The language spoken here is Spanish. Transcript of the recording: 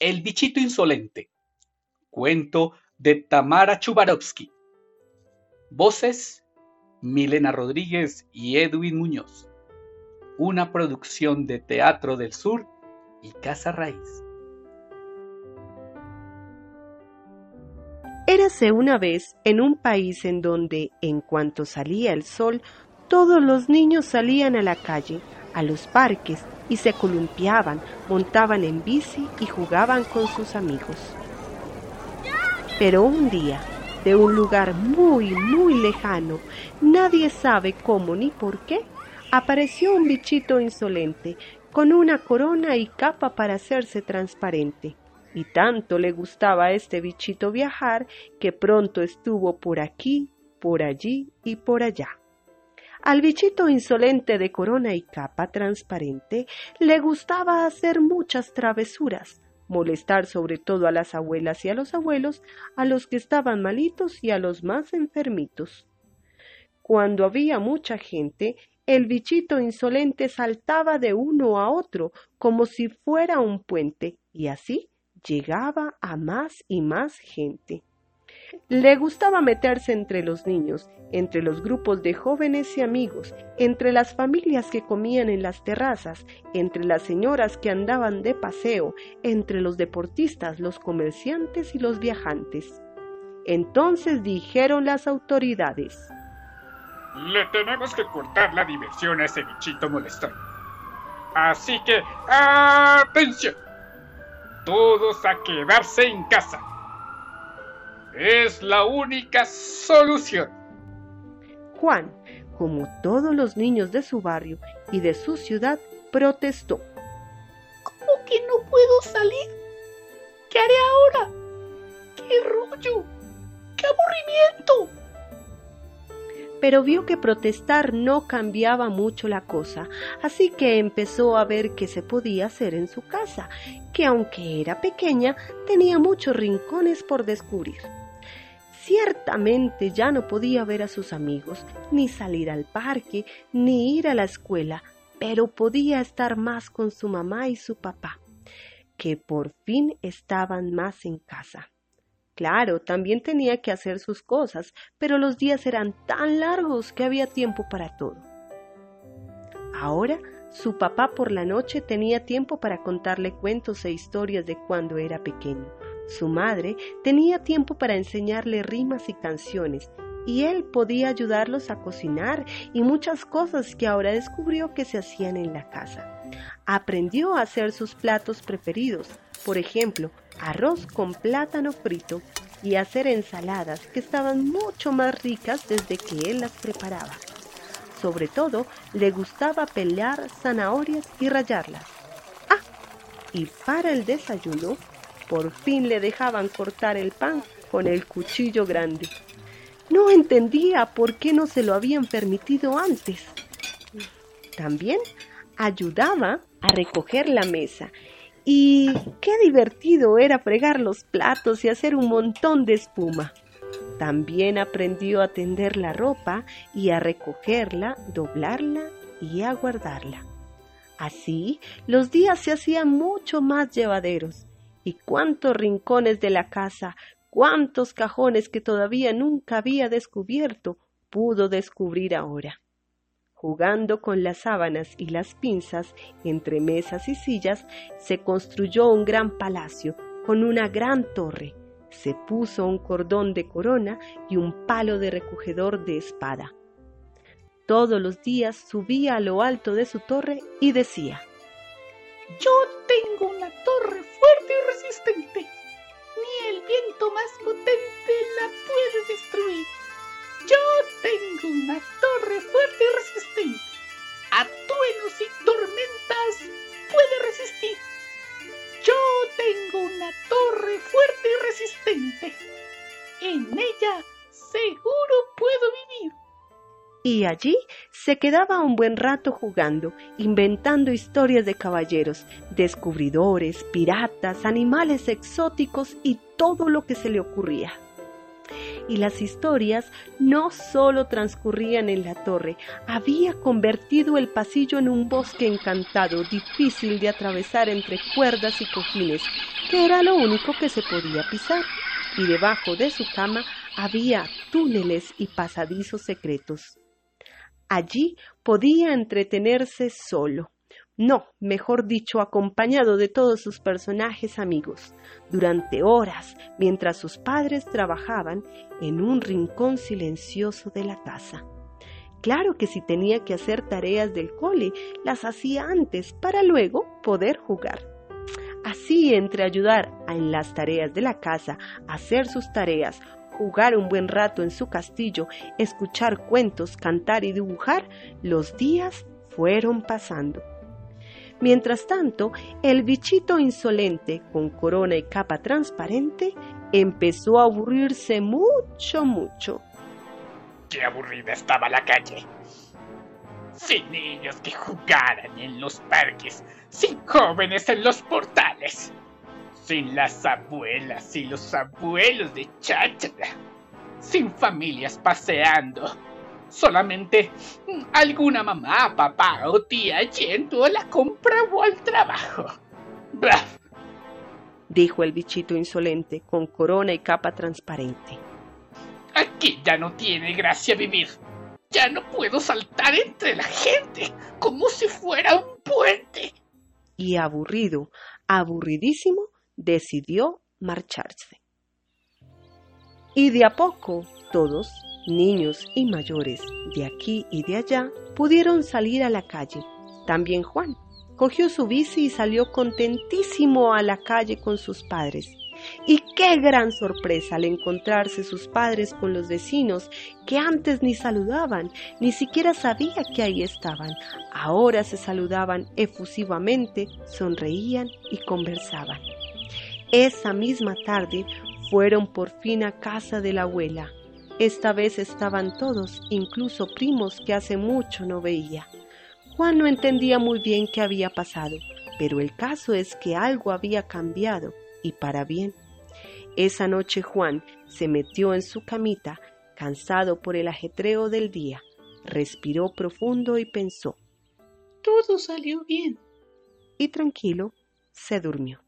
El bichito insolente. Cuento de Tamara Chubarovsky. Voces: Milena Rodríguez y Edwin Muñoz. Una producción de Teatro del Sur y Casa Raíz. Érase una vez en un país en donde, en cuanto salía el sol, todos los niños salían a la calle, a los parques, y se columpiaban, montaban en bici y jugaban con sus amigos. Pero un día, de un lugar muy, muy lejano, nadie sabe cómo ni por qué, apareció un bichito insolente, con una corona y capa para hacerse transparente. Y tanto le gustaba a este bichito viajar que pronto estuvo por aquí, por allí y por allá. Al bichito insolente de corona y capa transparente le gustaba hacer muchas travesuras, molestar sobre todo a las abuelas y a los abuelos, a los que estaban malitos y a los más enfermitos. Cuando había mucha gente, el bichito insolente saltaba de uno a otro como si fuera un puente, y así llegaba a más y más gente. Le gustaba meterse entre los niños, entre los grupos de jóvenes y amigos, entre las familias que comían en las terrazas, entre las señoras que andaban de paseo, entre los deportistas, los comerciantes y los viajantes. Entonces dijeron las autoridades. Le tenemos que cortar la diversión a ese bichito molestón. Así que, atención. Todos a quedarse en casa. Es la única solución. Juan, como todos los niños de su barrio y de su ciudad, protestó. ¿Cómo que no puedo salir? ¿Qué haré ahora? ¡Qué rollo! ¡Qué aburrimiento! Pero vio que protestar no cambiaba mucho la cosa, así que empezó a ver qué se podía hacer en su casa, que aunque era pequeña, tenía muchos rincones por descubrir. Ciertamente ya no podía ver a sus amigos, ni salir al parque, ni ir a la escuela, pero podía estar más con su mamá y su papá, que por fin estaban más en casa. Claro, también tenía que hacer sus cosas, pero los días eran tan largos que había tiempo para todo. Ahora su papá por la noche tenía tiempo para contarle cuentos e historias de cuando era pequeño su madre tenía tiempo para enseñarle rimas y canciones, y él podía ayudarlos a cocinar y muchas cosas que ahora descubrió que se hacían en la casa. Aprendió a hacer sus platos preferidos, por ejemplo, arroz con plátano frito y hacer ensaladas que estaban mucho más ricas desde que él las preparaba. Sobre todo, le gustaba pelear zanahorias y rallarlas. Ah, y para el desayuno por fin le dejaban cortar el pan con el cuchillo grande. No entendía por qué no se lo habían permitido antes. También ayudaba a recoger la mesa y qué divertido era fregar los platos y hacer un montón de espuma. También aprendió a tender la ropa y a recogerla, doblarla y a guardarla. Así los días se hacían mucho más llevaderos y cuántos rincones de la casa, cuántos cajones que todavía nunca había descubierto, pudo descubrir ahora. Jugando con las sábanas y las pinzas entre mesas y sillas, se construyó un gran palacio con una gran torre. Se puso un cordón de corona y un palo de recogedor de espada. Todos los días subía a lo alto de su torre y decía Yo tengo fuerte Ni el viento más potente la puede destruir. Yo tengo una torre fuerte y resistente. A truenos y tormentas puede resistir. Yo tengo una torre fuerte y resistente. En ella seguro puedo vivir y allí se quedaba un buen rato jugando, inventando historias de caballeros, descubridores, piratas, animales exóticos y todo lo que se le ocurría. Y las historias no solo transcurrían en la torre, había convertido el pasillo en un bosque encantado, difícil de atravesar entre cuerdas y cojines, que era lo único que se podía pisar. Y debajo de su cama había túneles y pasadizos secretos. Allí podía entretenerse solo, no, mejor dicho, acompañado de todos sus personajes amigos, durante horas, mientras sus padres trabajaban en un rincón silencioso de la casa. Claro que si tenía que hacer tareas del cole, las hacía antes para luego poder jugar. Así, entre ayudar en las tareas de la casa, hacer sus tareas, jugar un buen rato en su castillo, escuchar cuentos, cantar y dibujar, los días fueron pasando. Mientras tanto, el bichito insolente, con corona y capa transparente, empezó a aburrirse mucho, mucho. Qué aburrida estaba la calle. Sin niños que jugaran en los parques, sin jóvenes en los portales, sin las abuelas y los abuelos de cháchara, sin familias paseando, solamente alguna mamá, papá o tía yendo a la compra o al trabajo. Dijo el bichito insolente con corona y capa transparente. Aquí ya no tiene gracia vivir. Ya no puedo saltar entre la gente como si fuera un puente. Y aburrido, aburridísimo, decidió marcharse. Y de a poco todos niños y mayores de aquí y de allá pudieron salir a la calle. También Juan cogió su bici y salió contentísimo a la calle con sus padres. Y qué gran sorpresa al encontrarse sus padres con los vecinos que antes ni saludaban, ni siquiera sabía que ahí estaban. Ahora se saludaban efusivamente, sonreían y conversaban. Esa misma tarde fueron por fin a casa de la abuela. Esta vez estaban todos, incluso primos que hace mucho no veía. Juan no entendía muy bien qué había pasado, pero el caso es que algo había cambiado, y para bien. Esa noche Juan se metió en su camita, cansado por el ajetreo del día, respiró profundo y pensó. Todo salió bien. Y tranquilo, se durmió.